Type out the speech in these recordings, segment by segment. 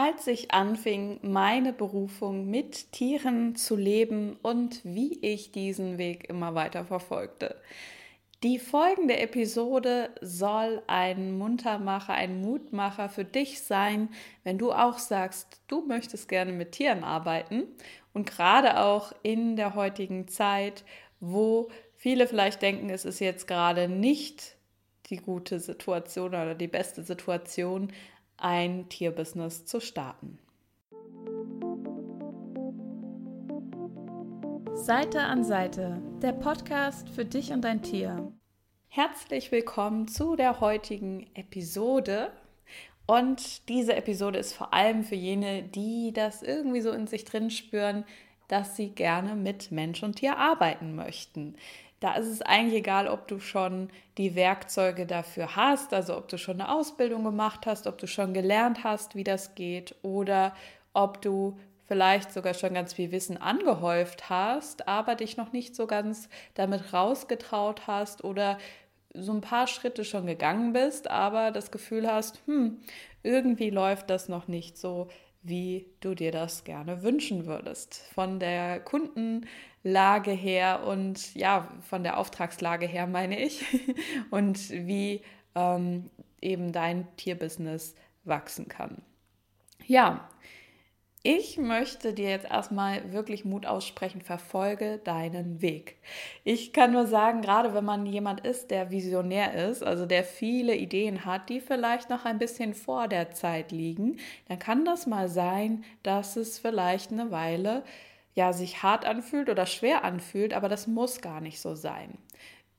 als ich anfing, meine Berufung mit Tieren zu leben und wie ich diesen Weg immer weiter verfolgte. Die folgende Episode soll ein Muntermacher, ein Mutmacher für dich sein, wenn du auch sagst, du möchtest gerne mit Tieren arbeiten und gerade auch in der heutigen Zeit, wo viele vielleicht denken, es ist jetzt gerade nicht die gute Situation oder die beste Situation, ein Tierbusiness zu starten. Seite an Seite, der Podcast für dich und dein Tier. Herzlich willkommen zu der heutigen Episode. Und diese Episode ist vor allem für jene, die das irgendwie so in sich drin spüren, dass sie gerne mit Mensch und Tier arbeiten möchten. Da ist es eigentlich egal, ob du schon die Werkzeuge dafür hast, also ob du schon eine Ausbildung gemacht hast, ob du schon gelernt hast, wie das geht oder ob du vielleicht sogar schon ganz viel Wissen angehäuft hast, aber dich noch nicht so ganz damit rausgetraut hast oder so ein paar Schritte schon gegangen bist, aber das Gefühl hast, hm, irgendwie läuft das noch nicht so, wie du dir das gerne wünschen würdest. Von der Kundenlage her und ja, von der Auftragslage her meine ich und wie ähm, eben dein Tierbusiness wachsen kann. Ja, ich möchte dir jetzt erstmal wirklich Mut aussprechen, verfolge deinen Weg. Ich kann nur sagen, gerade wenn man jemand ist, der visionär ist, also der viele Ideen hat, die vielleicht noch ein bisschen vor der Zeit liegen, dann kann das mal sein, dass es vielleicht eine Weile ja sich hart anfühlt oder schwer anfühlt, aber das muss gar nicht so sein.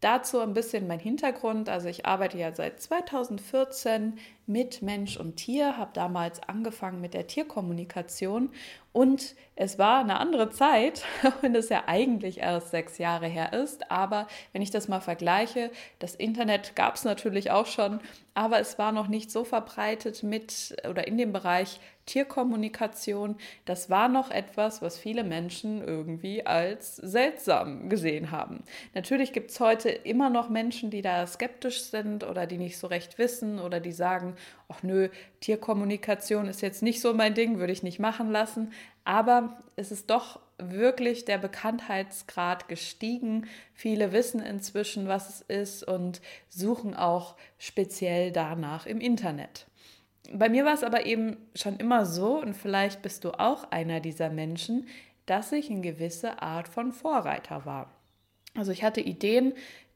Dazu ein bisschen mein Hintergrund. Also ich arbeite ja seit 2014 mit Mensch und Tier, habe damals angefangen mit der Tierkommunikation und es war eine andere Zeit, wenn es ja eigentlich erst sechs Jahre her ist. Aber wenn ich das mal vergleiche, das Internet gab es natürlich auch schon, aber es war noch nicht so verbreitet mit oder in dem Bereich Tierkommunikation, das war noch etwas, was viele Menschen irgendwie als seltsam gesehen haben. Natürlich gibt es heute immer noch Menschen, die da skeptisch sind oder die nicht so recht wissen oder die sagen, ach nö, Tierkommunikation ist jetzt nicht so mein Ding, würde ich nicht machen lassen. Aber es ist doch wirklich der Bekanntheitsgrad gestiegen. Viele wissen inzwischen, was es ist und suchen auch speziell danach im Internet. Bei mir war es aber eben schon immer so, und vielleicht bist du auch einer dieser Menschen, dass ich eine gewisse Art von Vorreiter war. Also ich hatte Ideen,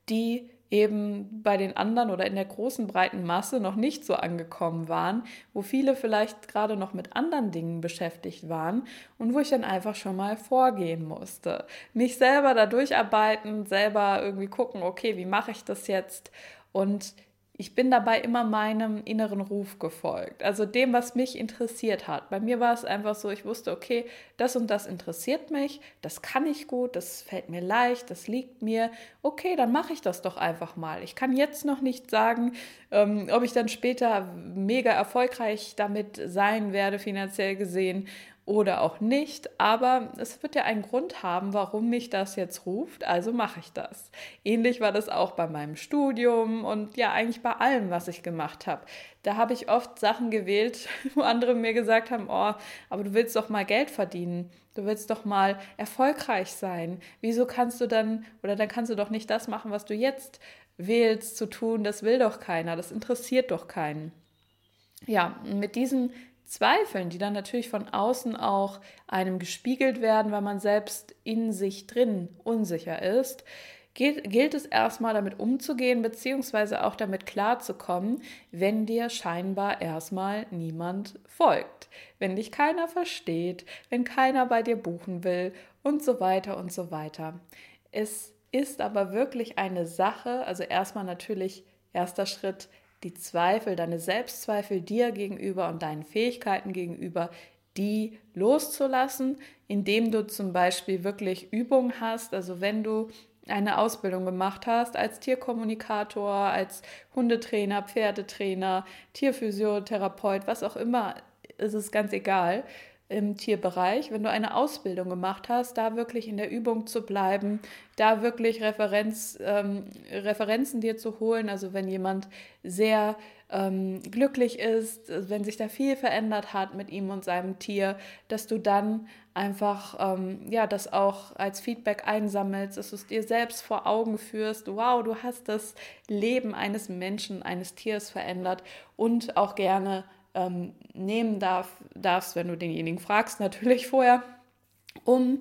die eben bei den anderen oder in der großen breiten Masse noch nicht so angekommen waren, wo viele vielleicht gerade noch mit anderen Dingen beschäftigt waren und wo ich dann einfach schon mal vorgehen musste. Mich selber da durcharbeiten, selber irgendwie gucken, okay, wie mache ich das jetzt? Und ich bin dabei immer meinem inneren Ruf gefolgt, also dem, was mich interessiert hat. Bei mir war es einfach so, ich wusste, okay, das und das interessiert mich, das kann ich gut, das fällt mir leicht, das liegt mir. Okay, dann mache ich das doch einfach mal. Ich kann jetzt noch nicht sagen, ähm, ob ich dann später mega erfolgreich damit sein werde, finanziell gesehen oder auch nicht, aber es wird ja einen Grund haben, warum mich das jetzt ruft, also mache ich das. Ähnlich war das auch bei meinem Studium und ja eigentlich bei allem, was ich gemacht habe. Da habe ich oft Sachen gewählt, wo andere mir gesagt haben, oh, aber du willst doch mal Geld verdienen, du willst doch mal erfolgreich sein. Wieso kannst du dann oder dann kannst du doch nicht das machen, was du jetzt wählst zu tun, das will doch keiner, das interessiert doch keinen. Ja, mit diesen Zweifeln, die dann natürlich von außen auch einem gespiegelt werden, weil man selbst in sich drin unsicher ist, gilt, gilt es erstmal damit umzugehen, beziehungsweise auch damit klarzukommen, wenn dir scheinbar erstmal niemand folgt, wenn dich keiner versteht, wenn keiner bei dir buchen will und so weiter und so weiter. Es ist aber wirklich eine Sache, also erstmal natürlich erster Schritt, die Zweifel, deine Selbstzweifel dir gegenüber und deinen Fähigkeiten gegenüber, die loszulassen, indem du zum Beispiel wirklich Übungen hast. Also wenn du eine Ausbildung gemacht hast als Tierkommunikator, als Hundetrainer, Pferdetrainer, Tierphysiotherapeut, was auch immer, ist es ganz egal im Tierbereich, wenn du eine Ausbildung gemacht hast, da wirklich in der Übung zu bleiben, da wirklich Referenz, ähm, Referenzen dir zu holen. Also wenn jemand sehr ähm, glücklich ist, wenn sich da viel verändert hat mit ihm und seinem Tier, dass du dann einfach ähm, ja das auch als Feedback einsammelst, dass du es dir selbst vor Augen führst. Wow, du hast das Leben eines Menschen, eines Tiers verändert und auch gerne ähm, nehmen darf, darfst, wenn du denjenigen fragst, natürlich vorher, um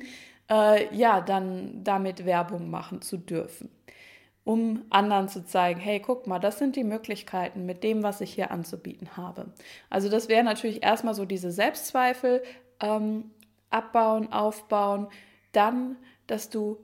äh, ja dann damit Werbung machen zu dürfen um anderen zu zeigen, hey, guck mal, das sind die Möglichkeiten mit dem, was ich hier anzubieten habe. Also das wäre natürlich erstmal so diese Selbstzweifel ähm, abbauen, aufbauen, dann, dass du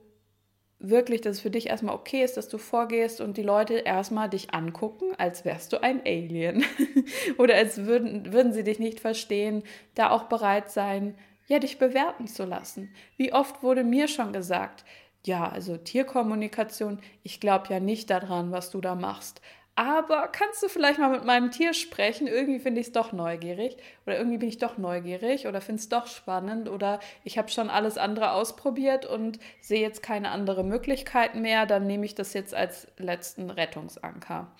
wirklich, dass es für dich erstmal okay ist, dass du vorgehst und die Leute erstmal dich angucken, als wärst du ein Alien oder als würden, würden sie dich nicht verstehen, da auch bereit sein, ja, dich bewerten zu lassen. Wie oft wurde mir schon gesagt, ja, also Tierkommunikation, ich glaube ja nicht daran, was du da machst. Aber kannst du vielleicht mal mit meinem Tier sprechen? Irgendwie finde ich es doch neugierig oder irgendwie bin ich doch neugierig oder finde es doch spannend oder ich habe schon alles andere ausprobiert und sehe jetzt keine andere Möglichkeiten mehr. Dann nehme ich das jetzt als letzten Rettungsanker.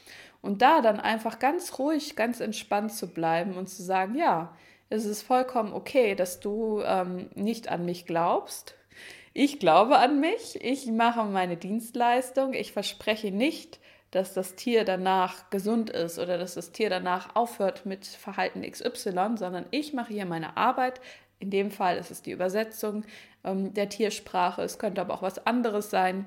Und da dann einfach ganz ruhig, ganz entspannt zu bleiben und zu sagen, ja, es ist vollkommen okay, dass du ähm, nicht an mich glaubst, ich glaube an mich, ich mache meine Dienstleistung, ich verspreche nicht, dass das Tier danach gesund ist oder dass das Tier danach aufhört mit Verhalten XY, sondern ich mache hier meine Arbeit. In dem Fall ist es die Übersetzung ähm, der Tiersprache, es könnte aber auch was anderes sein.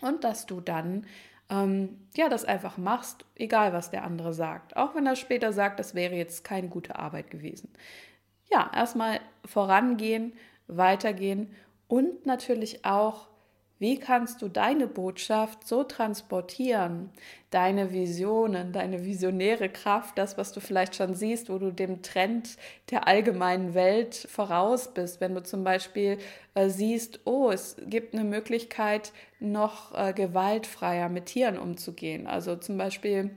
Und dass du dann ähm, ja das einfach machst, egal was der andere sagt. Auch wenn er später sagt, das wäre jetzt keine gute Arbeit gewesen. Ja, erstmal vorangehen, weitergehen und natürlich auch, wie kannst du deine Botschaft so transportieren, deine Visionen, deine visionäre Kraft, das, was du vielleicht schon siehst, wo du dem Trend der allgemeinen Welt voraus bist. Wenn du zum Beispiel äh, siehst, oh, es gibt eine Möglichkeit, noch äh, gewaltfreier mit Tieren umzugehen. Also zum Beispiel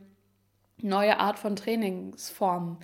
neue Art von Trainingsformen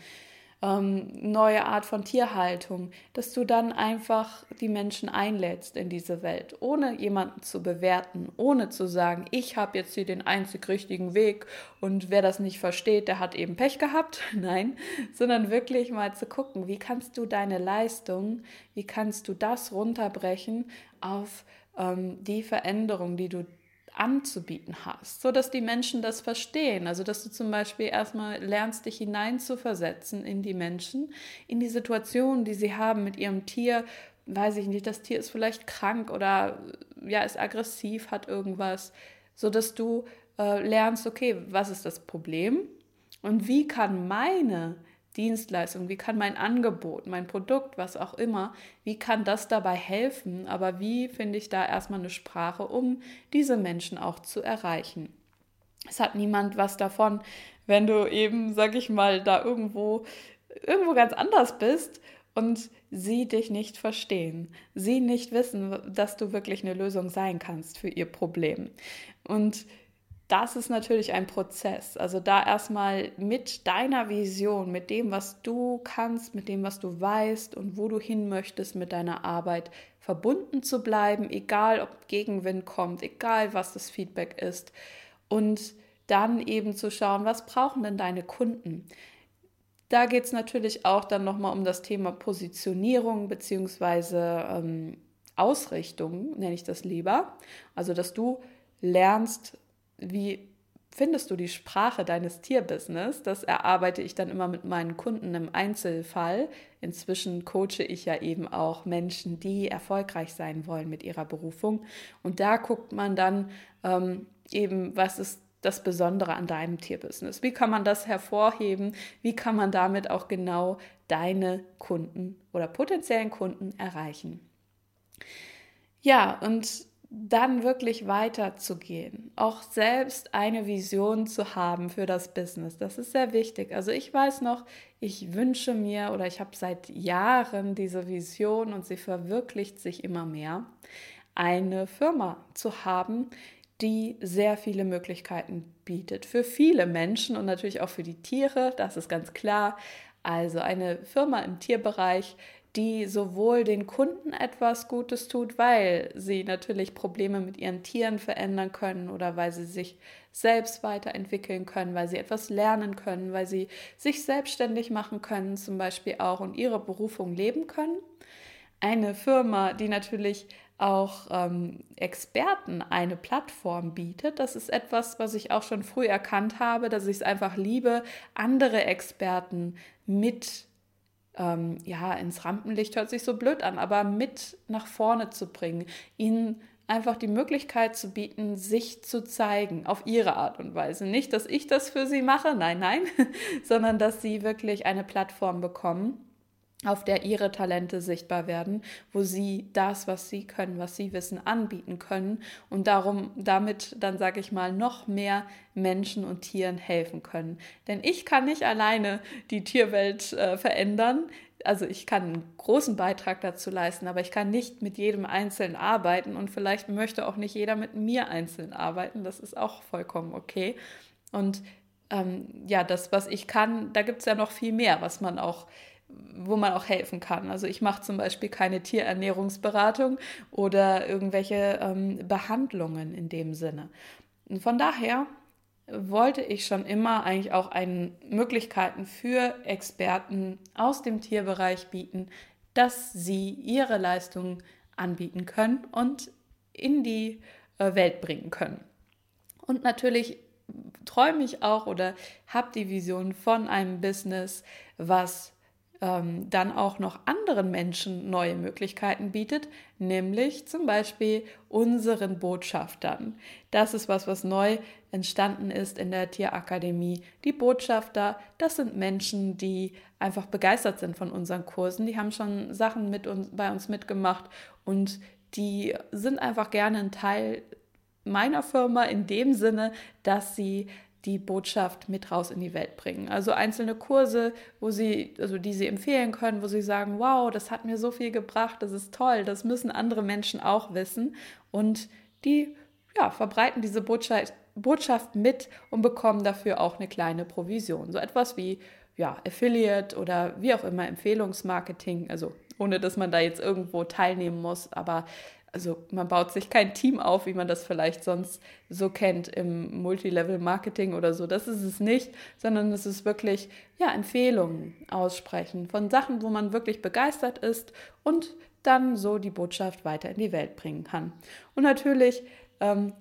ähm, neue Art von Tierhaltung, dass du dann einfach die Menschen einlädst in diese Welt, ohne jemanden zu bewerten, ohne zu sagen, ich habe jetzt hier den einzig richtigen Weg und wer das nicht versteht, der hat eben Pech gehabt. Nein, sondern wirklich mal zu gucken, wie kannst du deine Leistung, wie kannst du das runterbrechen auf ähm, die Veränderung, die du anzubieten hast, so dass die Menschen das verstehen. Also, dass du zum Beispiel erstmal lernst, dich hineinzuversetzen in die Menschen, in die Situation, die sie haben mit ihrem Tier. Weiß ich nicht, das Tier ist vielleicht krank oder ja, ist aggressiv, hat irgendwas, so dass du äh, lernst, okay, was ist das Problem und wie kann meine Dienstleistung, wie kann mein Angebot, mein Produkt, was auch immer, wie kann das dabei helfen, aber wie finde ich da erstmal eine Sprache, um diese Menschen auch zu erreichen. Es hat niemand was davon, wenn du eben, sag ich mal, da irgendwo, irgendwo ganz anders bist und sie dich nicht verstehen, sie nicht wissen, dass du wirklich eine Lösung sein kannst für ihr Problem. Und das ist natürlich ein Prozess. Also da erstmal mit deiner Vision, mit dem, was du kannst, mit dem, was du weißt und wo du hin möchtest mit deiner Arbeit verbunden zu bleiben, egal ob Gegenwind kommt, egal was das Feedback ist. Und dann eben zu schauen, was brauchen denn deine Kunden? Da geht es natürlich auch dann nochmal um das Thema Positionierung bzw. Ähm, Ausrichtung, nenne ich das lieber. Also, dass du lernst, wie findest du die Sprache deines Tierbusiness? Das erarbeite ich dann immer mit meinen Kunden im Einzelfall. Inzwischen coache ich ja eben auch Menschen, die erfolgreich sein wollen mit ihrer Berufung. Und da guckt man dann ähm, eben, was ist das Besondere an deinem Tierbusiness? Wie kann man das hervorheben? Wie kann man damit auch genau deine Kunden oder potenziellen Kunden erreichen? Ja, und dann wirklich weiterzugehen, auch selbst eine Vision zu haben für das Business. Das ist sehr wichtig. Also ich weiß noch, ich wünsche mir oder ich habe seit Jahren diese Vision und sie verwirklicht sich immer mehr, eine Firma zu haben, die sehr viele Möglichkeiten bietet für viele Menschen und natürlich auch für die Tiere, das ist ganz klar. Also eine Firma im Tierbereich, die sowohl den Kunden etwas Gutes tut, weil sie natürlich Probleme mit ihren Tieren verändern können oder weil sie sich selbst weiterentwickeln können, weil sie etwas lernen können, weil sie sich selbstständig machen können zum Beispiel auch und ihre Berufung leben können. Eine Firma, die natürlich auch ähm, Experten eine Plattform bietet. Das ist etwas, was ich auch schon früh erkannt habe, dass ich es einfach liebe, andere Experten mit ähm, ja, ins Rampenlicht hört sich so blöd an, aber mit nach vorne zu bringen, ihnen einfach die Möglichkeit zu bieten, sich zu zeigen auf ihre Art und Weise. Nicht, dass ich das für sie mache, nein, nein, sondern dass sie wirklich eine Plattform bekommen auf der ihre Talente sichtbar werden, wo sie das, was sie können, was sie wissen, anbieten können und darum damit dann sage ich mal noch mehr Menschen und Tieren helfen können. Denn ich kann nicht alleine die Tierwelt äh, verändern. Also ich kann einen großen Beitrag dazu leisten, aber ich kann nicht mit jedem Einzelnen arbeiten und vielleicht möchte auch nicht jeder mit mir einzeln arbeiten. Das ist auch vollkommen okay. Und ähm, ja, das, was ich kann, da gibt es ja noch viel mehr, was man auch wo man auch helfen kann. Also ich mache zum Beispiel keine Tierernährungsberatung oder irgendwelche ähm, Behandlungen in dem Sinne. Und von daher wollte ich schon immer eigentlich auch einen, Möglichkeiten für Experten aus dem Tierbereich bieten, dass sie ihre Leistungen anbieten können und in die äh, Welt bringen können. Und natürlich träume ich auch oder habe die Vision von einem Business, was ähm, dann auch noch anderen Menschen neue Möglichkeiten bietet, nämlich zum Beispiel unseren Botschaftern. Das ist was, was neu entstanden ist in der Tierakademie. Die Botschafter, das sind Menschen, die einfach begeistert sind von unseren Kursen. Die haben schon Sachen mit uns, bei uns mitgemacht und die sind einfach gerne ein Teil meiner Firma in dem Sinne, dass sie die Botschaft mit raus in die Welt bringen. Also einzelne Kurse, wo sie, also die sie empfehlen können, wo sie sagen, wow, das hat mir so viel gebracht, das ist toll, das müssen andere Menschen auch wissen. Und die ja, verbreiten diese Botschaft, Botschaft mit und bekommen dafür auch eine kleine Provision. So etwas wie ja, Affiliate oder wie auch immer Empfehlungsmarketing, also ohne dass man da jetzt irgendwo teilnehmen muss, aber also man baut sich kein Team auf, wie man das vielleicht sonst so kennt im Multilevel-Marketing oder so. Das ist es nicht, sondern es ist wirklich ja, Empfehlungen aussprechen von Sachen, wo man wirklich begeistert ist und dann so die Botschaft weiter in die Welt bringen kann. Und natürlich, ähm,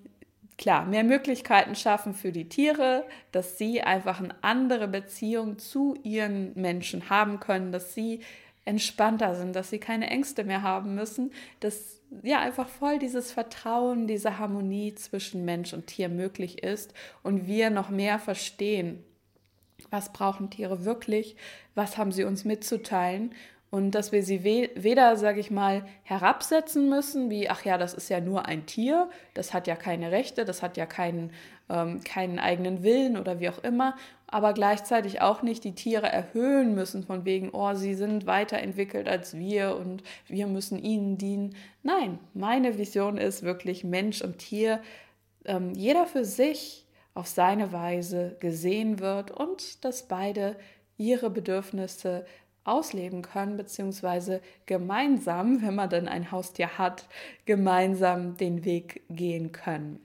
klar, mehr Möglichkeiten schaffen für die Tiere, dass sie einfach eine andere Beziehung zu ihren Menschen haben können, dass sie entspannter sind, dass sie keine Ängste mehr haben müssen, dass ja einfach voll dieses Vertrauen, diese Harmonie zwischen Mensch und Tier möglich ist und wir noch mehr verstehen, was brauchen Tiere wirklich, was haben sie uns mitzuteilen und dass wir sie weder, sage ich mal, herabsetzen müssen, wie, ach ja, das ist ja nur ein Tier, das hat ja keine Rechte, das hat ja keinen, ähm, keinen eigenen Willen oder wie auch immer, aber gleichzeitig auch nicht die Tiere erhöhen müssen von wegen, oh, sie sind weiterentwickelt als wir und wir müssen ihnen dienen. Nein, meine Vision ist wirklich Mensch und Tier, ähm, jeder für sich auf seine Weise gesehen wird und dass beide ihre Bedürfnisse ausleben können, beziehungsweise gemeinsam, wenn man dann ein Haustier hat, gemeinsam den Weg gehen können.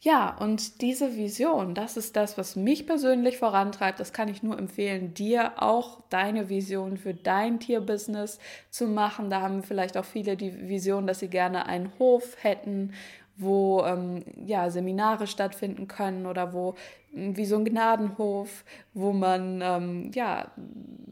Ja, und diese Vision, das ist das, was mich persönlich vorantreibt. Das kann ich nur empfehlen, dir auch deine Vision für dein Tierbusiness zu machen. Da haben vielleicht auch viele die Vision, dass sie gerne einen Hof hätten wo ähm, ja, Seminare stattfinden können oder wo wie so ein Gnadenhof, wo man ähm, ja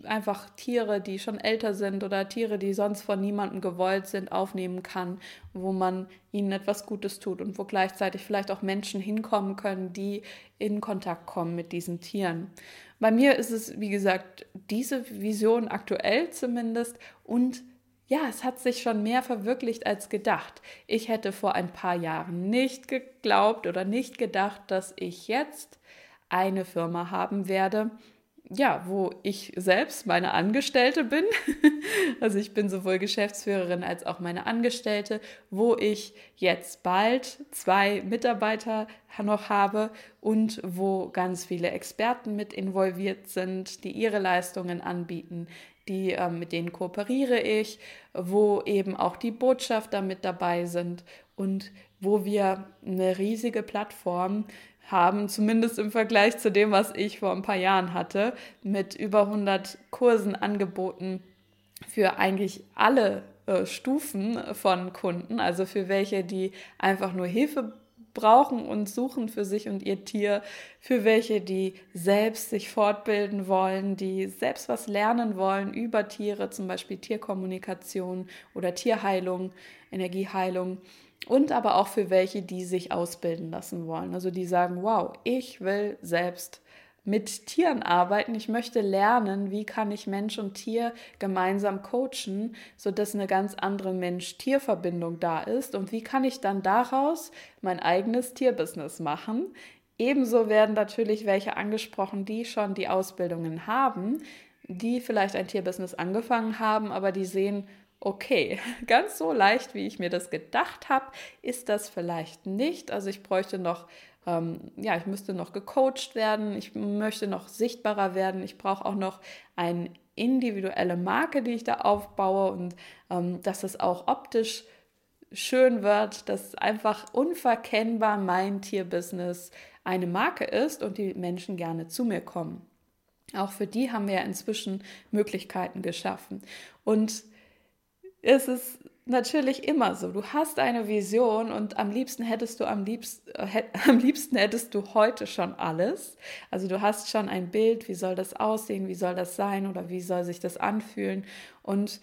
einfach Tiere, die schon älter sind oder Tiere, die sonst von niemandem gewollt sind, aufnehmen kann, wo man ihnen etwas Gutes tut und wo gleichzeitig vielleicht auch Menschen hinkommen können, die in Kontakt kommen mit diesen Tieren. Bei mir ist es, wie gesagt, diese Vision aktuell zumindest und ja, es hat sich schon mehr verwirklicht als gedacht. Ich hätte vor ein paar Jahren nicht geglaubt oder nicht gedacht, dass ich jetzt eine Firma haben werde, ja, wo ich selbst meine Angestellte bin. also ich bin sowohl Geschäftsführerin als auch meine Angestellte, wo ich jetzt bald zwei Mitarbeiter noch habe und wo ganz viele Experten mit involviert sind, die ihre Leistungen anbieten, die, äh, mit denen kooperiere ich, wo eben auch die Botschafter mit dabei sind und wo wir eine riesige Plattform haben, zumindest im Vergleich zu dem, was ich vor ein paar Jahren hatte, mit über 100 Kursen angeboten für eigentlich alle äh, Stufen von Kunden, also für welche, die einfach nur Hilfe brauchen und suchen für sich und ihr Tier, für welche, die selbst sich fortbilden wollen, die selbst was lernen wollen über Tiere, zum Beispiel Tierkommunikation oder Tierheilung, Energieheilung und aber auch für welche, die sich ausbilden lassen wollen. Also die sagen, wow, ich will selbst mit Tieren arbeiten. Ich möchte lernen, wie kann ich Mensch und Tier gemeinsam coachen, sodass eine ganz andere Mensch-Tier-Verbindung da ist. Und wie kann ich dann daraus mein eigenes Tierbusiness machen? Ebenso werden natürlich welche angesprochen, die schon die Ausbildungen haben, die vielleicht ein Tierbusiness angefangen haben, aber die sehen, okay, ganz so leicht, wie ich mir das gedacht habe, ist das vielleicht nicht. Also ich bräuchte noch, ähm, ja, ich müsste noch gecoacht werden, ich möchte noch sichtbarer werden, ich brauche auch noch eine individuelle Marke, die ich da aufbaue und ähm, dass es auch optisch schön wird, dass einfach unverkennbar mein Tierbusiness eine Marke ist und die Menschen gerne zu mir kommen. Auch für die haben wir ja inzwischen Möglichkeiten geschaffen. Und ist es natürlich immer so. Du hast eine Vision und am liebsten hättest du am liebsten, äh, am liebsten hättest du heute schon alles. Also du hast schon ein Bild, wie soll das aussehen, wie soll das sein oder wie soll sich das anfühlen und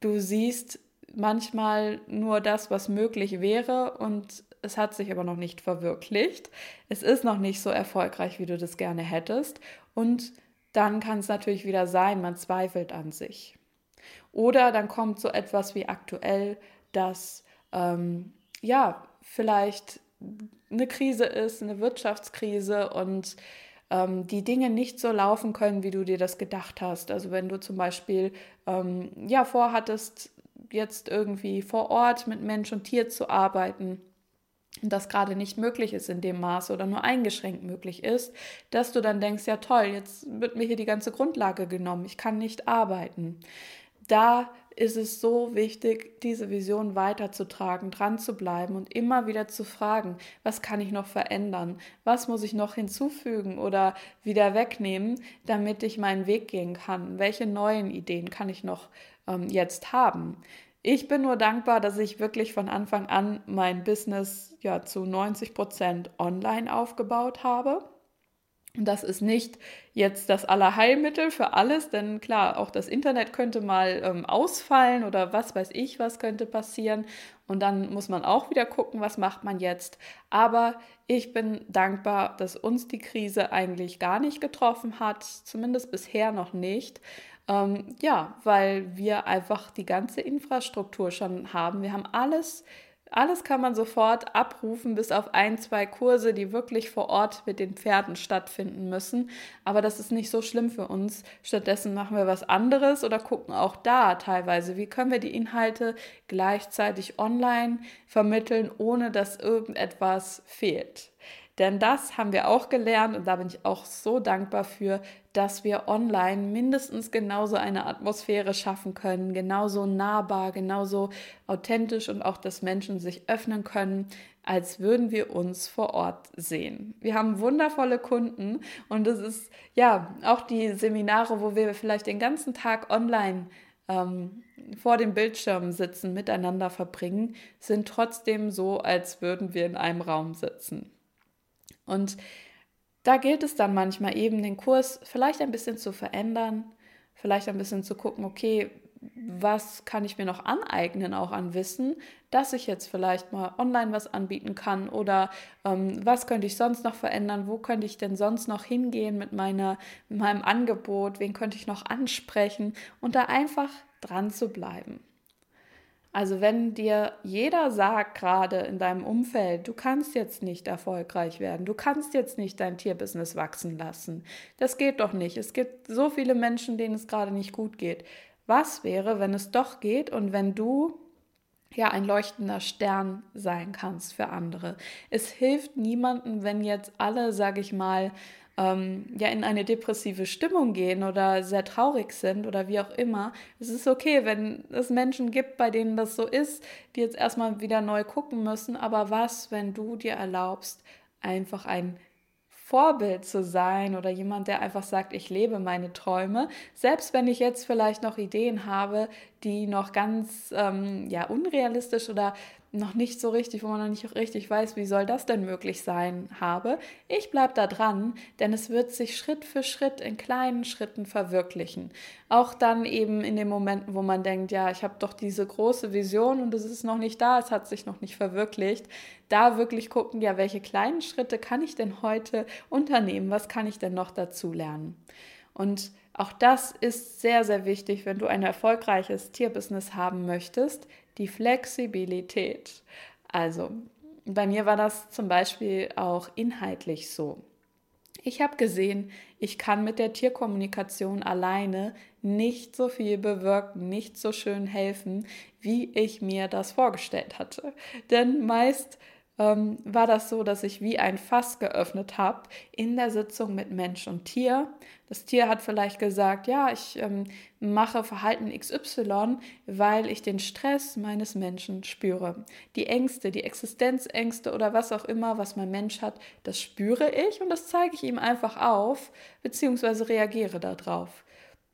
du siehst manchmal nur das, was möglich wäre und es hat sich aber noch nicht verwirklicht. Es ist noch nicht so erfolgreich, wie du das gerne hättest und dann kann es natürlich wieder sein, man zweifelt an sich. Oder dann kommt so etwas wie aktuell, dass ähm, ja vielleicht eine Krise ist, eine Wirtschaftskrise und ähm, die Dinge nicht so laufen können, wie du dir das gedacht hast. Also wenn du zum Beispiel ähm, ja vorhattest, jetzt irgendwie vor Ort mit Mensch und Tier zu arbeiten und das gerade nicht möglich ist in dem Maße oder nur eingeschränkt möglich ist, dass du dann denkst, ja toll, jetzt wird mir hier die ganze Grundlage genommen, ich kann nicht arbeiten da ist es so wichtig, diese Vision weiterzutragen, dran zu bleiben und immer wieder zu fragen, was kann ich noch verändern? Was muss ich noch hinzufügen oder wieder wegnehmen, damit ich meinen Weg gehen kann? Welche neuen Ideen kann ich noch ähm, jetzt haben? Ich bin nur dankbar, dass ich wirklich von Anfang an mein Business ja zu 90 Prozent online aufgebaut habe das ist nicht jetzt das Allerheilmittel für alles, denn klar, auch das Internet könnte mal ähm, ausfallen oder was weiß ich, was könnte passieren. Und dann muss man auch wieder gucken, was macht man jetzt. Aber ich bin dankbar, dass uns die Krise eigentlich gar nicht getroffen hat, zumindest bisher noch nicht. Ähm, ja, weil wir einfach die ganze Infrastruktur schon haben. Wir haben alles alles kann man sofort abrufen, bis auf ein, zwei Kurse, die wirklich vor Ort mit den Pferden stattfinden müssen. Aber das ist nicht so schlimm für uns. Stattdessen machen wir was anderes oder gucken auch da teilweise, wie können wir die Inhalte gleichzeitig online vermitteln, ohne dass irgendetwas fehlt. Denn das haben wir auch gelernt und da bin ich auch so dankbar für, dass wir online mindestens genauso eine Atmosphäre schaffen können, genauso nahbar, genauso authentisch und auch, dass Menschen sich öffnen können, als würden wir uns vor Ort sehen. Wir haben wundervolle Kunden und es ist ja auch die Seminare, wo wir vielleicht den ganzen Tag online ähm, vor dem Bildschirm sitzen, miteinander verbringen, sind trotzdem so, als würden wir in einem Raum sitzen. Und da gilt es dann manchmal eben, den Kurs vielleicht ein bisschen zu verändern, vielleicht ein bisschen zu gucken, okay, was kann ich mir noch aneignen, auch an Wissen, dass ich jetzt vielleicht mal online was anbieten kann oder ähm, was könnte ich sonst noch verändern, wo könnte ich denn sonst noch hingehen mit, meiner, mit meinem Angebot, wen könnte ich noch ansprechen und da einfach dran zu bleiben. Also wenn dir jeder sagt gerade in deinem Umfeld, du kannst jetzt nicht erfolgreich werden, du kannst jetzt nicht dein Tierbusiness wachsen lassen, das geht doch nicht. Es gibt so viele Menschen, denen es gerade nicht gut geht. Was wäre, wenn es doch geht und wenn du ja ein leuchtender Stern sein kannst für andere? Es hilft niemandem, wenn jetzt alle, sage ich mal, ähm, ja in eine depressive Stimmung gehen oder sehr traurig sind oder wie auch immer. Es ist okay, wenn es Menschen gibt, bei denen das so ist, die jetzt erstmal wieder neu gucken müssen. Aber was, wenn du dir erlaubst, einfach ein Vorbild zu sein oder jemand, der einfach sagt, ich lebe meine Träume, selbst wenn ich jetzt vielleicht noch Ideen habe, die noch ganz ähm, ja unrealistisch oder noch nicht so richtig, wo man noch nicht richtig weiß, wie soll das denn möglich sein, habe. Ich bleibe da dran, denn es wird sich Schritt für Schritt in kleinen Schritten verwirklichen. Auch dann eben in den Momenten, wo man denkt, ja, ich habe doch diese große Vision und es ist noch nicht da, es hat sich noch nicht verwirklicht. Da wirklich gucken, ja, welche kleinen Schritte kann ich denn heute unternehmen? Was kann ich denn noch dazu lernen? Und auch das ist sehr, sehr wichtig, wenn du ein erfolgreiches Tierbusiness haben möchtest die Flexibilität. Also bei mir war das zum Beispiel auch inhaltlich so. Ich habe gesehen, ich kann mit der Tierkommunikation alleine nicht so viel bewirken, nicht so schön helfen, wie ich mir das vorgestellt hatte. Denn meist ähm, war das so, dass ich wie ein Fass geöffnet habe in der Sitzung mit Mensch und Tier. Das Tier hat vielleicht gesagt, ja, ich ähm, mache Verhalten XY, weil ich den Stress meines Menschen spüre. Die Ängste, die Existenzängste oder was auch immer, was mein Mensch hat, das spüre ich und das zeige ich ihm einfach auf, beziehungsweise reagiere darauf.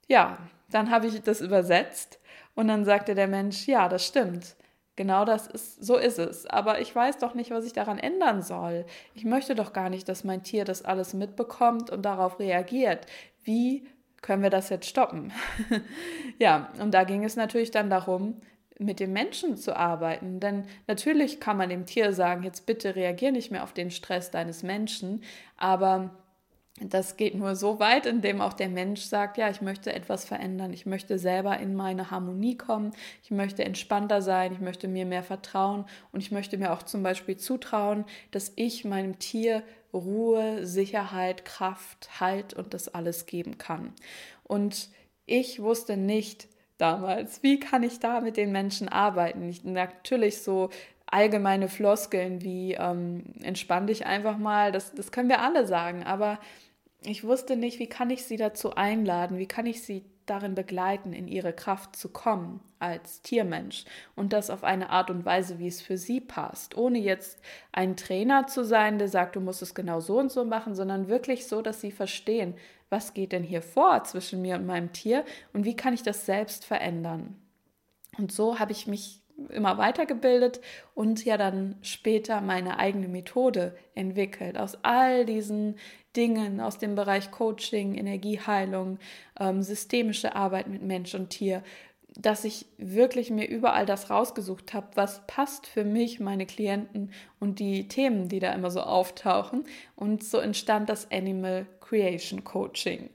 Ja, dann habe ich das übersetzt und dann sagte der Mensch, ja, das stimmt. Genau das ist, so ist es. Aber ich weiß doch nicht, was ich daran ändern soll. Ich möchte doch gar nicht, dass mein Tier das alles mitbekommt und darauf reagiert. Wie können wir das jetzt stoppen? ja, und da ging es natürlich dann darum, mit dem Menschen zu arbeiten. Denn natürlich kann man dem Tier sagen, jetzt bitte reagier nicht mehr auf den Stress deines Menschen, aber das geht nur so weit, indem auch der Mensch sagt, ja, ich möchte etwas verändern, ich möchte selber in meine Harmonie kommen, ich möchte entspannter sein, ich möchte mir mehr vertrauen. Und ich möchte mir auch zum Beispiel zutrauen, dass ich meinem Tier Ruhe, Sicherheit, Kraft, Halt und das alles geben kann. Und ich wusste nicht damals, wie kann ich da mit den Menschen arbeiten. Ich, natürlich so allgemeine Floskeln wie ähm, entspann dich einfach mal, das, das können wir alle sagen, aber ich wusste nicht, wie kann ich sie dazu einladen, wie kann ich sie darin begleiten, in ihre Kraft zu kommen als Tiermensch und das auf eine Art und Weise, wie es für sie passt, ohne jetzt ein Trainer zu sein, der sagt, du musst es genau so und so machen, sondern wirklich so, dass sie verstehen, was geht denn hier vor zwischen mir und meinem Tier und wie kann ich das selbst verändern. Und so habe ich mich immer weitergebildet und ja dann später meine eigene Methode entwickelt. Aus all diesen Dingen aus dem Bereich Coaching, Energieheilung, ähm, systemische Arbeit mit Mensch und Tier, dass ich wirklich mir überall das rausgesucht habe, was passt für mich, meine Klienten und die Themen, die da immer so auftauchen. Und so entstand das Animal Creation Coaching.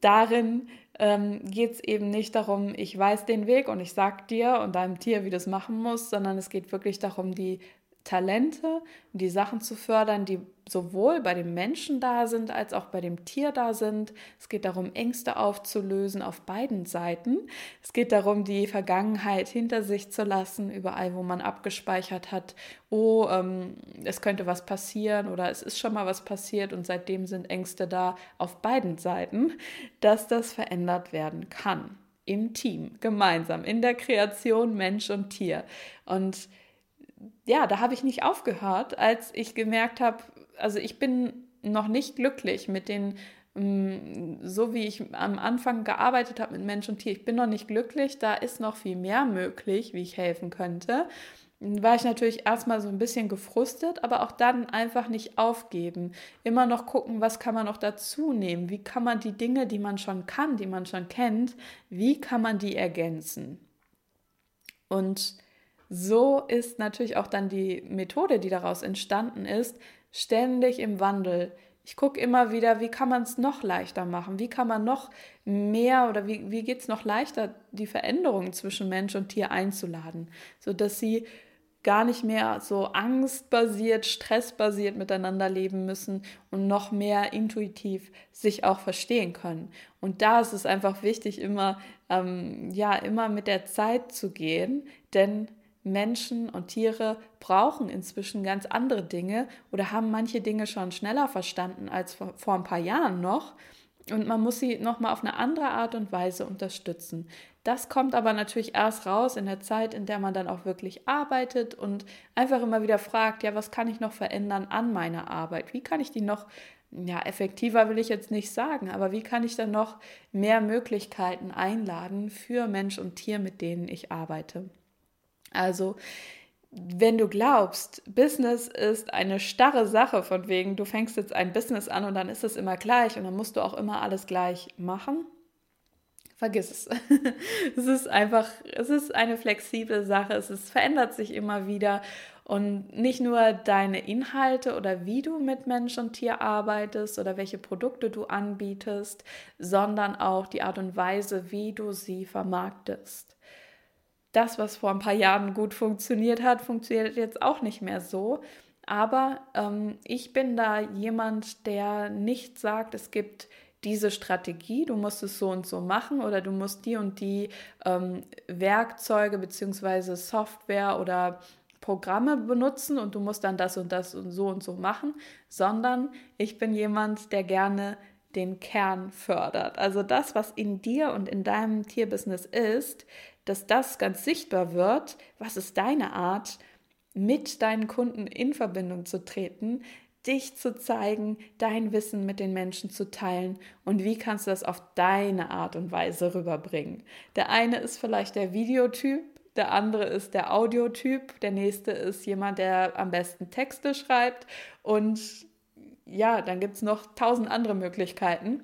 Darin ähm, geht es eben nicht darum, ich weiß den Weg und ich sag dir und deinem Tier, wie das machen muss, sondern es geht wirklich darum, die Talente, die Sachen zu fördern, die sowohl bei dem Menschen da sind als auch bei dem Tier da sind. Es geht darum, Ängste aufzulösen auf beiden Seiten. Es geht darum, die Vergangenheit hinter sich zu lassen, überall, wo man abgespeichert hat, oh, ähm, es könnte was passieren oder es ist schon mal was passiert und seitdem sind Ängste da auf beiden Seiten, dass das verändert werden kann. Im Team, gemeinsam, in der Kreation Mensch und Tier. Und ja, da habe ich nicht aufgehört, als ich gemerkt habe, also ich bin noch nicht glücklich mit den, mm, so wie ich am Anfang gearbeitet habe mit Mensch und Tier. Ich bin noch nicht glücklich, da ist noch viel mehr möglich, wie ich helfen könnte. War ich natürlich erstmal so ein bisschen gefrustet, aber auch dann einfach nicht aufgeben. Immer noch gucken, was kann man noch dazu nehmen? Wie kann man die Dinge, die man schon kann, die man schon kennt, wie kann man die ergänzen? Und so ist natürlich auch dann die Methode, die daraus entstanden ist, ständig im Wandel, Ich gucke immer wieder, wie kann man es noch leichter machen? Wie kann man noch mehr oder wie, wie geht es noch leichter, die Veränderungen zwischen Mensch und Tier einzuladen, sodass sie gar nicht mehr so angstbasiert, stressbasiert miteinander leben müssen und noch mehr intuitiv sich auch verstehen können. Und da ist es einfach wichtig, immer, ähm, ja, immer mit der Zeit zu gehen, denn Menschen und Tiere brauchen inzwischen ganz andere Dinge oder haben manche Dinge schon schneller verstanden als vor, vor ein paar Jahren noch. Und man muss sie nochmal auf eine andere Art und Weise unterstützen. Das kommt aber natürlich erst raus in der Zeit, in der man dann auch wirklich arbeitet und einfach immer wieder fragt, ja, was kann ich noch verändern an meiner Arbeit? Wie kann ich die noch, ja, effektiver will ich jetzt nicht sagen, aber wie kann ich dann noch mehr Möglichkeiten einladen für Mensch und Tier, mit denen ich arbeite? Also, wenn du glaubst, Business ist eine starre Sache, von wegen, du fängst jetzt ein Business an und dann ist es immer gleich und dann musst du auch immer alles gleich machen, vergiss es. es ist einfach, es ist eine flexible Sache, es ist, verändert sich immer wieder und nicht nur deine Inhalte oder wie du mit Mensch und Tier arbeitest oder welche Produkte du anbietest, sondern auch die Art und Weise, wie du sie vermarktest das, was vor ein paar Jahren gut funktioniert hat, funktioniert jetzt auch nicht mehr so. Aber ähm, ich bin da jemand, der nicht sagt, es gibt diese Strategie, du musst es so und so machen oder du musst die und die ähm, Werkzeuge bzw. Software oder Programme benutzen und du musst dann das und das und so und so machen, sondern ich bin jemand, der gerne den Kern fördert. Also das, was in dir und in deinem Tierbusiness ist, dass das ganz sichtbar wird, was ist deine Art, mit deinen Kunden in Verbindung zu treten, dich zu zeigen, dein Wissen mit den Menschen zu teilen und wie kannst du das auf deine Art und Weise rüberbringen. Der eine ist vielleicht der Videotyp, der andere ist der Audiotyp, der nächste ist jemand, der am besten Texte schreibt und ja, dann gibt es noch tausend andere Möglichkeiten.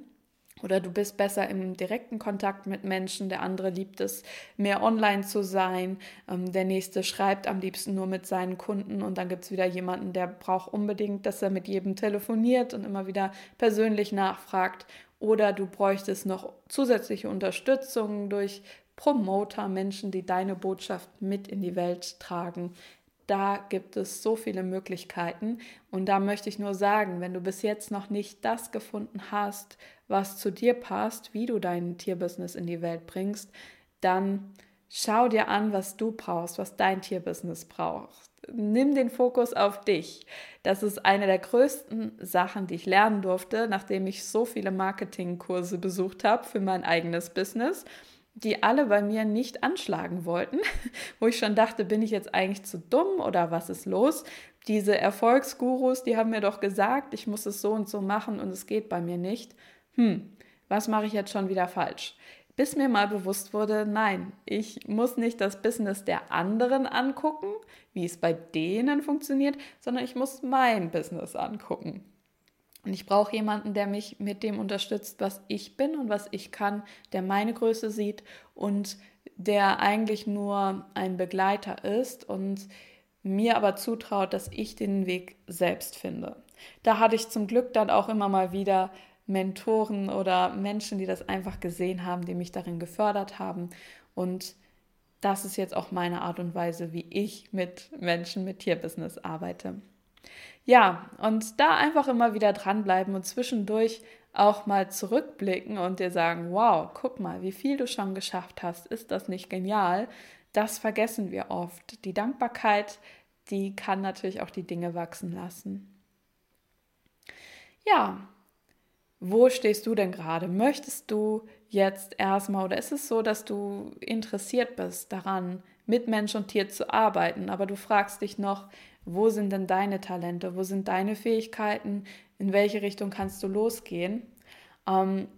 Oder du bist besser im direkten Kontakt mit Menschen, der andere liebt es, mehr online zu sein, ähm, der nächste schreibt am liebsten nur mit seinen Kunden und dann gibt es wieder jemanden, der braucht unbedingt, dass er mit jedem telefoniert und immer wieder persönlich nachfragt. Oder du bräuchtest noch zusätzliche Unterstützung durch Promoter, Menschen, die deine Botschaft mit in die Welt tragen. Da gibt es so viele Möglichkeiten und da möchte ich nur sagen, wenn du bis jetzt noch nicht das gefunden hast, was zu dir passt, wie du dein Tierbusiness in die Welt bringst, dann schau dir an, was du brauchst, was dein Tierbusiness braucht. Nimm den Fokus auf dich. Das ist eine der größten Sachen, die ich lernen durfte, nachdem ich so viele Marketingkurse besucht habe für mein eigenes Business, die alle bei mir nicht anschlagen wollten, wo ich schon dachte, bin ich jetzt eigentlich zu dumm oder was ist los? Diese Erfolgsgurus, die haben mir doch gesagt, ich muss es so und so machen und es geht bei mir nicht hm, was mache ich jetzt schon wieder falsch? Bis mir mal bewusst wurde, nein, ich muss nicht das Business der anderen angucken, wie es bei denen funktioniert, sondern ich muss mein Business angucken. Und ich brauche jemanden, der mich mit dem unterstützt, was ich bin und was ich kann, der meine Größe sieht und der eigentlich nur ein Begleiter ist und mir aber zutraut, dass ich den Weg selbst finde. Da hatte ich zum Glück dann auch immer mal wieder Mentoren oder Menschen, die das einfach gesehen haben, die mich darin gefördert haben. Und das ist jetzt auch meine Art und Weise, wie ich mit Menschen mit Tierbusiness arbeite. Ja, und da einfach immer wieder dranbleiben und zwischendurch auch mal zurückblicken und dir sagen, wow, guck mal, wie viel du schon geschafft hast, ist das nicht genial? Das vergessen wir oft. Die Dankbarkeit, die kann natürlich auch die Dinge wachsen lassen. Ja, wo stehst du denn gerade? Möchtest du jetzt erstmal oder ist es so, dass du interessiert bist daran, mit Mensch und Tier zu arbeiten, aber du fragst dich noch, wo sind denn deine Talente, wo sind deine Fähigkeiten, in welche Richtung kannst du losgehen? Ähm,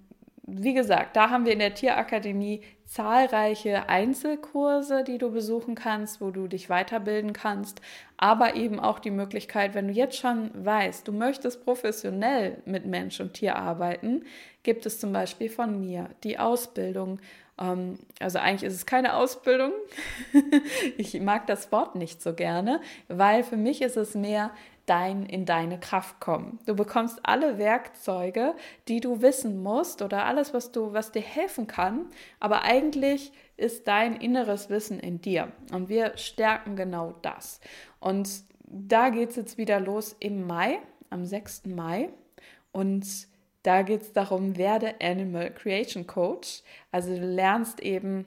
wie gesagt, da haben wir in der Tierakademie zahlreiche Einzelkurse, die du besuchen kannst, wo du dich weiterbilden kannst, aber eben auch die Möglichkeit, wenn du jetzt schon weißt, du möchtest professionell mit Mensch und Tier arbeiten, gibt es zum Beispiel von mir die Ausbildung. Ähm, also eigentlich ist es keine Ausbildung. ich mag das Wort nicht so gerne, weil für mich ist es mehr dein, in deine Kraft kommen. Du bekommst alle Werkzeuge, die du wissen musst oder alles, was du, was dir helfen kann. Aber eigentlich ist dein inneres Wissen in dir. Und wir stärken genau das. Und da geht es jetzt wieder los im Mai, am 6. Mai. Und da geht es darum, werde Animal Creation Coach. Also du lernst eben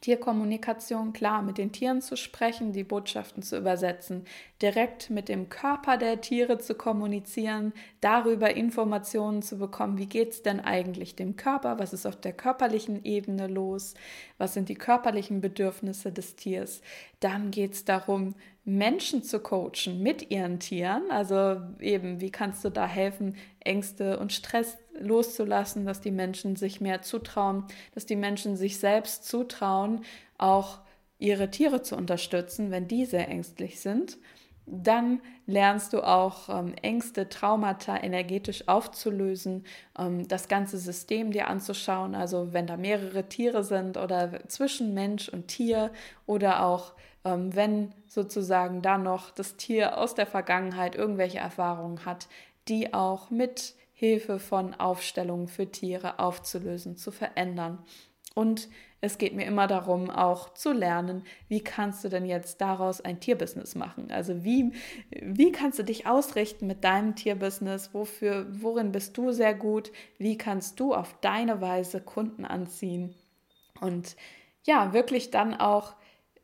Tierkommunikation, klar, mit den Tieren zu sprechen, die Botschaften zu übersetzen, direkt mit dem Körper der Tiere zu kommunizieren, darüber Informationen zu bekommen, wie geht es denn eigentlich dem Körper, was ist auf der körperlichen Ebene los, was sind die körperlichen Bedürfnisse des Tiers. Dann geht es darum, Menschen zu coachen mit ihren Tieren. Also eben, wie kannst du da helfen, Ängste und Stress loszulassen, dass die Menschen sich mehr zutrauen, dass die Menschen sich selbst zutrauen, auch ihre Tiere zu unterstützen, wenn die sehr ängstlich sind. Dann lernst du auch ähm, Ängste, Traumata energetisch aufzulösen, ähm, das ganze System dir anzuschauen, also wenn da mehrere Tiere sind oder zwischen Mensch und Tier oder auch ähm, wenn sozusagen da noch das Tier aus der Vergangenheit irgendwelche Erfahrungen hat, die auch mit Hilfe von Aufstellungen für Tiere aufzulösen, zu verändern. Und es geht mir immer darum, auch zu lernen, wie kannst du denn jetzt daraus ein Tierbusiness machen? Also wie, wie kannst du dich ausrichten mit deinem Tierbusiness? Wofür, worin bist du sehr gut? Wie kannst du auf deine Weise Kunden anziehen? Und ja, wirklich dann auch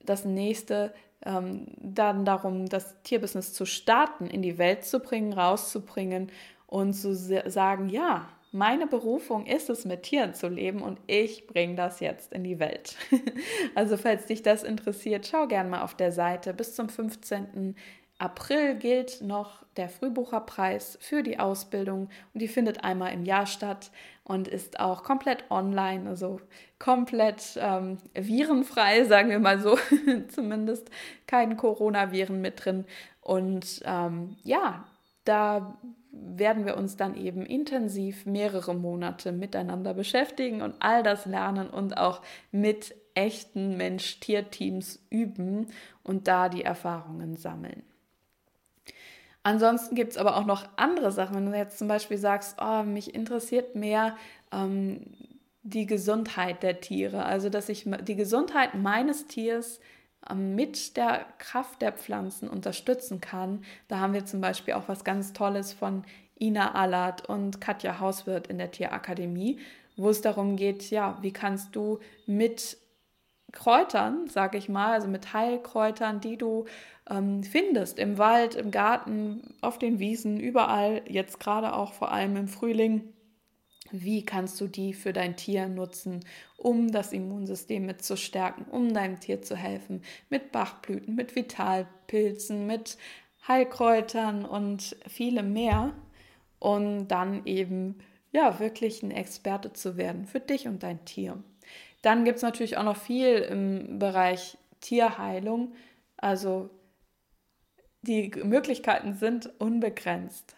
das nächste ähm, dann darum, das Tierbusiness zu starten, in die Welt zu bringen, rauszubringen und zu sagen, ja, meine Berufung ist es, mit Tieren zu leben und ich bringe das jetzt in die Welt. also falls dich das interessiert, schau gerne mal auf der Seite. Bis zum 15. April gilt noch der Frühbucherpreis für die Ausbildung und die findet einmal im Jahr statt und ist auch komplett online, also komplett ähm, virenfrei, sagen wir mal so, zumindest kein Coronaviren mit drin. Und ähm, ja, da werden wir uns dann eben intensiv mehrere Monate miteinander beschäftigen und all das lernen und auch mit echten Mensch-Tier-Teams üben und da die Erfahrungen sammeln. Ansonsten gibt es aber auch noch andere Sachen. Wenn du jetzt zum Beispiel sagst, oh, mich interessiert mehr ähm, die Gesundheit der Tiere, also dass ich die Gesundheit meines Tiers ähm, mit der Kraft der Pflanzen unterstützen kann. Da haben wir zum Beispiel auch was ganz Tolles von Ina Allert und Katja Hauswirt in der Tierakademie, wo es darum geht, ja, wie kannst du mit Kräutern, sag ich mal, also mit Heilkräutern, die du ähm, findest im Wald, im Garten, auf den Wiesen, überall, jetzt gerade auch vor allem im Frühling. Wie kannst du die für dein Tier nutzen, um das Immunsystem mit zu stärken, um deinem Tier zu helfen, mit Bachblüten, mit Vitalpilzen, mit Heilkräutern und vielem mehr, und dann eben ja wirklich ein Experte zu werden für dich und dein Tier. Dann gibt es natürlich auch noch viel im Bereich Tierheilung. Also die Möglichkeiten sind unbegrenzt.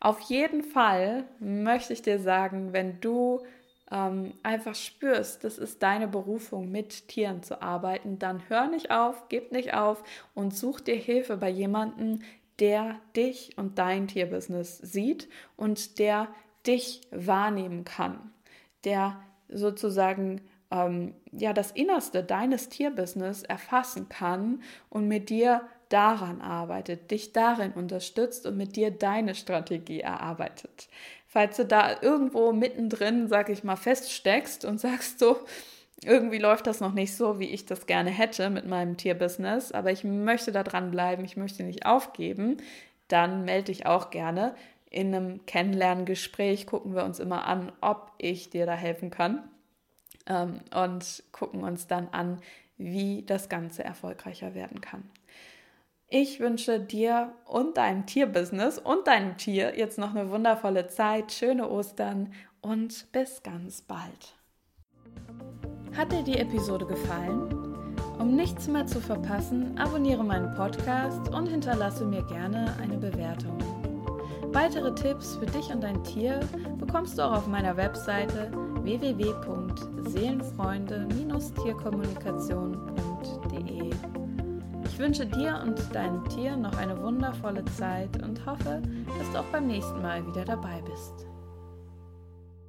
Auf jeden Fall möchte ich dir sagen, wenn du ähm, einfach spürst, das ist deine Berufung, mit Tieren zu arbeiten, dann hör nicht auf, gib nicht auf und such dir Hilfe bei jemandem, der dich und dein Tierbusiness sieht und der dich wahrnehmen kann, der sozusagen ähm, ja das Innerste deines Tierbusiness erfassen kann und mit dir daran arbeitet, dich darin unterstützt und mit dir deine Strategie erarbeitet. Falls du da irgendwo mittendrin, sag ich mal, feststeckst und sagst so, irgendwie läuft das noch nicht so, wie ich das gerne hätte mit meinem Tierbusiness, aber ich möchte da dranbleiben, ich möchte nicht aufgeben, dann melde dich auch gerne. In einem Kennenlerngespräch gucken wir uns immer an, ob ich dir da helfen kann ähm, und gucken uns dann an, wie das Ganze erfolgreicher werden kann. Ich wünsche dir und deinem Tierbusiness und deinem Tier jetzt noch eine wundervolle Zeit, schöne Ostern und bis ganz bald. Hat dir die Episode gefallen? Um nichts mehr zu verpassen, abonniere meinen Podcast und hinterlasse mir gerne eine Bewertung. Weitere Tipps für dich und dein Tier bekommst du auch auf meiner Webseite www.seelenfreunde-tierkommunikation.de Ich wünsche dir und deinem Tier noch eine wundervolle Zeit und hoffe, dass du auch beim nächsten Mal wieder dabei bist.